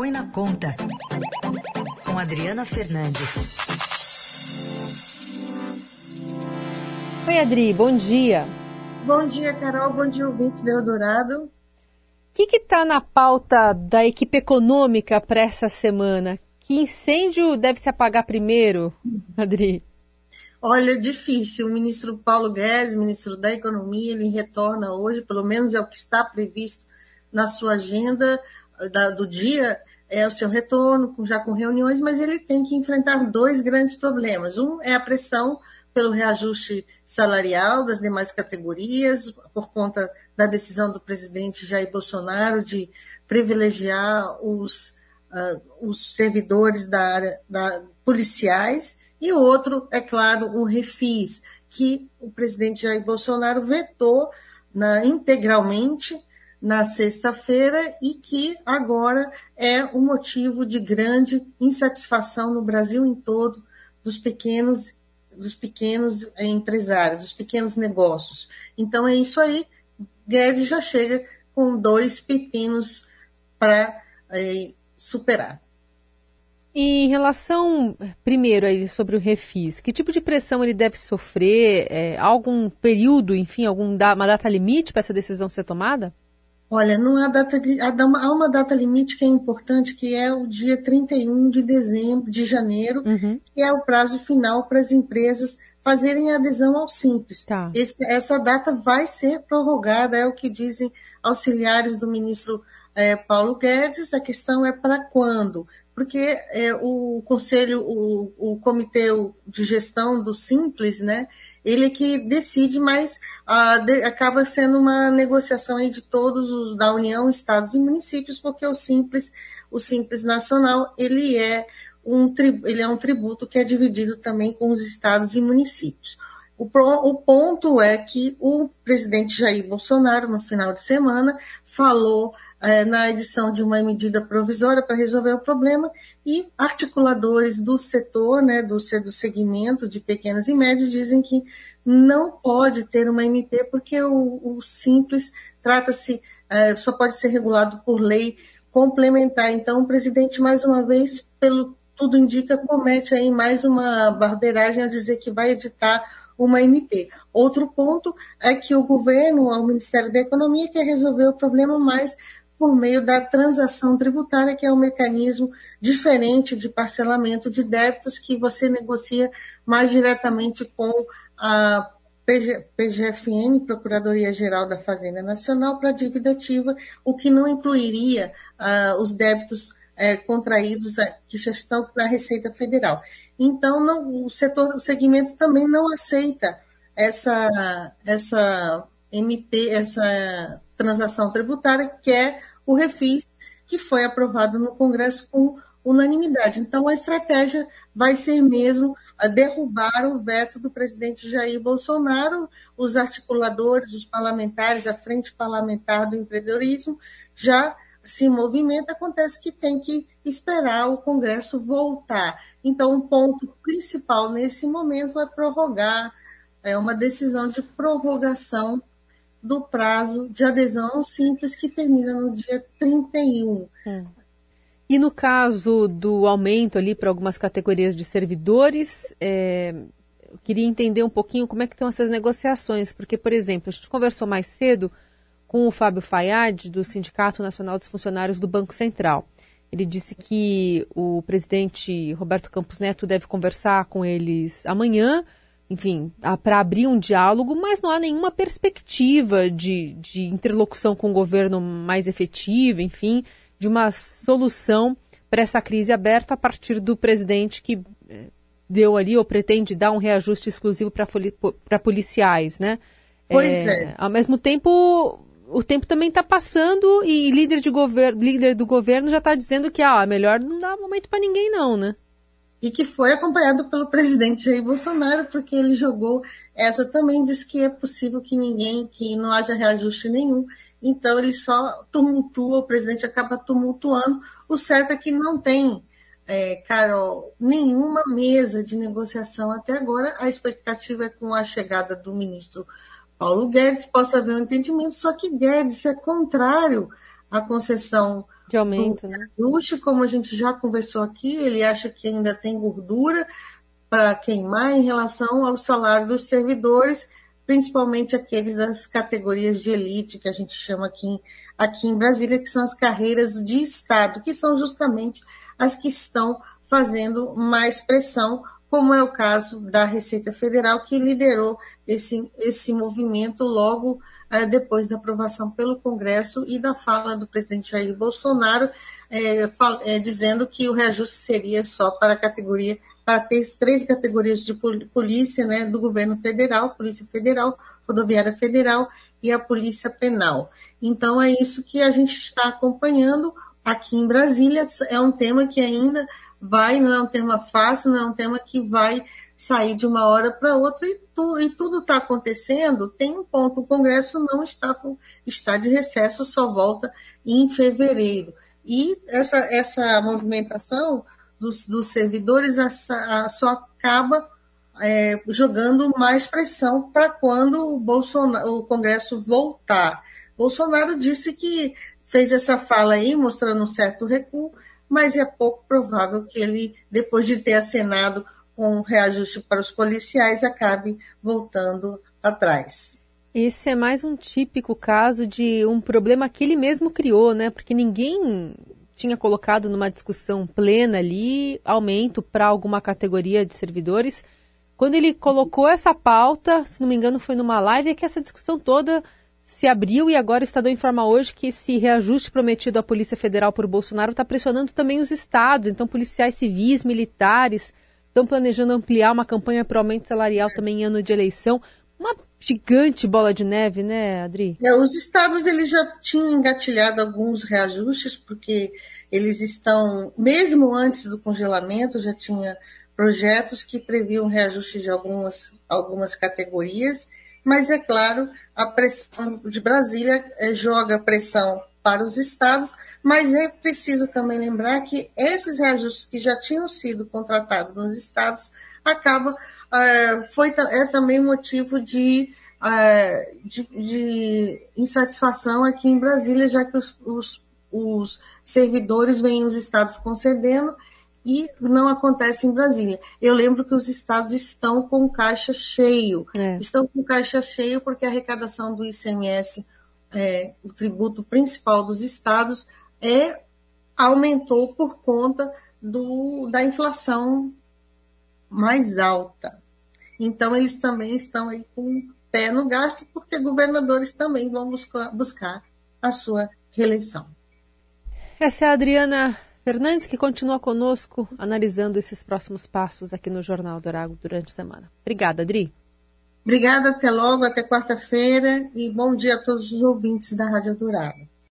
Põe na Conta, com Adriana Fernandes. Oi, Adri, bom dia. Bom dia, Carol. Bom dia, ouvinte do Eldorado. O que está na pauta da equipe econômica para essa semana? Que incêndio deve se apagar primeiro, Adri? Olha, difícil. O ministro Paulo Guedes, ministro da Economia, ele retorna hoje, pelo menos é o que está previsto na sua agenda da, do dia, é o seu retorno, já com reuniões, mas ele tem que enfrentar dois grandes problemas. Um é a pressão pelo reajuste salarial das demais categorias, por conta da decisão do presidente Jair Bolsonaro de privilegiar os uh, os servidores da área da, policiais, e o outro, é claro, o refis, que o presidente Jair Bolsonaro vetou na, integralmente na sexta-feira e que agora é um motivo de grande insatisfação no Brasil em todo dos pequenos dos pequenos empresários, dos pequenos negócios. Então é isso aí. Guedes já chega com dois pepinos para é, superar. Em relação, primeiro, aí, sobre o refis, que tipo de pressão ele deve sofrer? É, algum período, enfim, algum uma data limite para essa decisão ser tomada? Olha, não há data, há uma data limite que é importante, que é o dia 31 de dezembro, de janeiro, uhum. que é o prazo final para as empresas fazerem adesão ao Simples. Tá. Esse, essa data vai ser prorrogada, é o que dizem auxiliares do ministro é, Paulo Guedes, a questão é para quando? Porque é, o conselho, o, o comitê de gestão do Simples, né, ele é que decide, mas ah, de, acaba sendo uma negociação aí de todos os da União, estados e municípios, porque o Simples, o Simples Nacional, ele é um, ele é um tributo que é dividido também com os estados e municípios. O, o, ponto é que o presidente Jair Bolsonaro, no final de semana, falou na edição de uma medida provisória para resolver o problema e articuladores do setor, né, do, do segmento de pequenas e médias, dizem que não pode ter uma MP porque o, o simples trata-se, é, só pode ser regulado por lei complementar. Então, o presidente, mais uma vez, pelo tudo indica, comete aí mais uma barbeiragem a dizer que vai editar uma MP. Outro ponto é que o governo, o Ministério da Economia, quer resolver o problema mais por meio da transação tributária, que é um mecanismo diferente de parcelamento de débitos que você negocia mais diretamente com a PGFN, Procuradoria Geral da Fazenda Nacional, para dívida ativa, o que não incluiria uh, os débitos uh, contraídos que já estão na Receita Federal. Então, não, o setor, o segmento também não aceita essa, essa MP, essa transação tributária, que é o refis, que foi aprovado no Congresso com unanimidade. Então, a estratégia vai ser mesmo derrubar o veto do presidente Jair Bolsonaro. Os articuladores, os parlamentares, a frente parlamentar do empreendedorismo já se movimenta. Acontece que tem que esperar o Congresso voltar. Então, o ponto principal nesse momento é prorrogar, é uma decisão de prorrogação do prazo de adesão simples que termina no dia 31. É. E no caso do aumento ali para algumas categorias de servidores, é, eu queria entender um pouquinho como é que estão essas negociações, porque, por exemplo, a gente conversou mais cedo com o Fábio Fayad, do Sindicato Nacional dos Funcionários do Banco Central. Ele disse que o presidente Roberto Campos Neto deve conversar com eles amanhã enfim, para abrir um diálogo, mas não há nenhuma perspectiva de, de interlocução com o governo mais efetiva, enfim, de uma solução para essa crise aberta a partir do presidente que eh, deu ali ou pretende dar um reajuste exclusivo para policiais, né? Pois é, é. Ao mesmo tempo, o tempo também está passando e líder, de líder do governo já está dizendo que ah, melhor não dá momento para ninguém não, né? E que foi acompanhado pelo presidente Jair Bolsonaro, porque ele jogou essa também, diz que é possível que ninguém, que não haja reajuste nenhum, então ele só tumultua, o presidente acaba tumultuando. O certo é que não tem, é, Carol, nenhuma mesa de negociação até agora. A expectativa é com a chegada do ministro Paulo Guedes possa haver um entendimento, só que Guedes é contrário à concessão de aumento, né? Ajuste, como a gente já conversou aqui, ele acha que ainda tem gordura para queimar em relação ao salário dos servidores, principalmente aqueles das categorias de elite que a gente chama aqui, aqui em Brasília, que são as carreiras de Estado, que são justamente as que estão fazendo mais pressão, como é o caso da Receita Federal, que liderou esse, esse movimento logo é, depois da aprovação pelo Congresso e da fala do presidente Jair Bolsonaro, é, fal, é, dizendo que o reajuste seria só para a categoria, para ter três categorias de polícia né, do governo federal, Polícia Federal, Rodoviária Federal e a Polícia Penal. Então é isso que a gente está acompanhando aqui em Brasília. É um tema que ainda vai, não é um tema fácil, não é um tema que vai sair de uma hora para outra e, tu, e tudo está acontecendo, tem um ponto, o Congresso não está, está de recesso, só volta em fevereiro. E essa, essa movimentação dos, dos servidores só acaba é, jogando mais pressão para quando o, Bolsonaro, o Congresso voltar. Bolsonaro disse que fez essa fala aí, mostrando um certo recuo, mas é pouco provável que ele, depois de ter acenado com reajuste para os policiais acabe voltando atrás. Esse é mais um típico caso de um problema que ele mesmo criou, né? Porque ninguém tinha colocado numa discussão plena ali aumento para alguma categoria de servidores. Quando ele colocou essa pauta, se não me engano, foi numa live, é que essa discussão toda se abriu e agora o Estadão informa hoje que esse reajuste prometido à Polícia Federal por Bolsonaro está pressionando também os estados, então policiais civis, militares, Estão planejando ampliar uma campanha para aumento salarial também em ano de eleição. Uma gigante bola de neve, né, Adri? É, os estados eles já tinham engatilhado alguns reajustes, porque eles estão, mesmo antes do congelamento, já tinha projetos que previam reajuste de algumas, algumas categorias, mas é claro, a pressão de Brasília é, joga pressão para os estados, mas é preciso também lembrar que esses reajustes que já tinham sido contratados nos estados acaba é, foi é também motivo de, é, de, de, insatisfação aqui em Brasília, já que os, os, os servidores vêm os estados concedendo e não acontece em Brasília. Eu lembro que os estados estão com caixa cheio. É. Estão com caixa cheio porque a arrecadação do ICMS é, o tributo principal dos estados, é, aumentou por conta do, da inflação mais alta. Então, eles também estão aí com o pé no gasto, porque governadores também vão buscar, buscar a sua reeleição. Essa é a Adriana Fernandes, que continua conosco analisando esses próximos passos aqui no Jornal Dourago durante a semana. Obrigada, Adri. Obrigada, até logo, até quarta-feira e bom dia a todos os ouvintes da Rádio Dourado.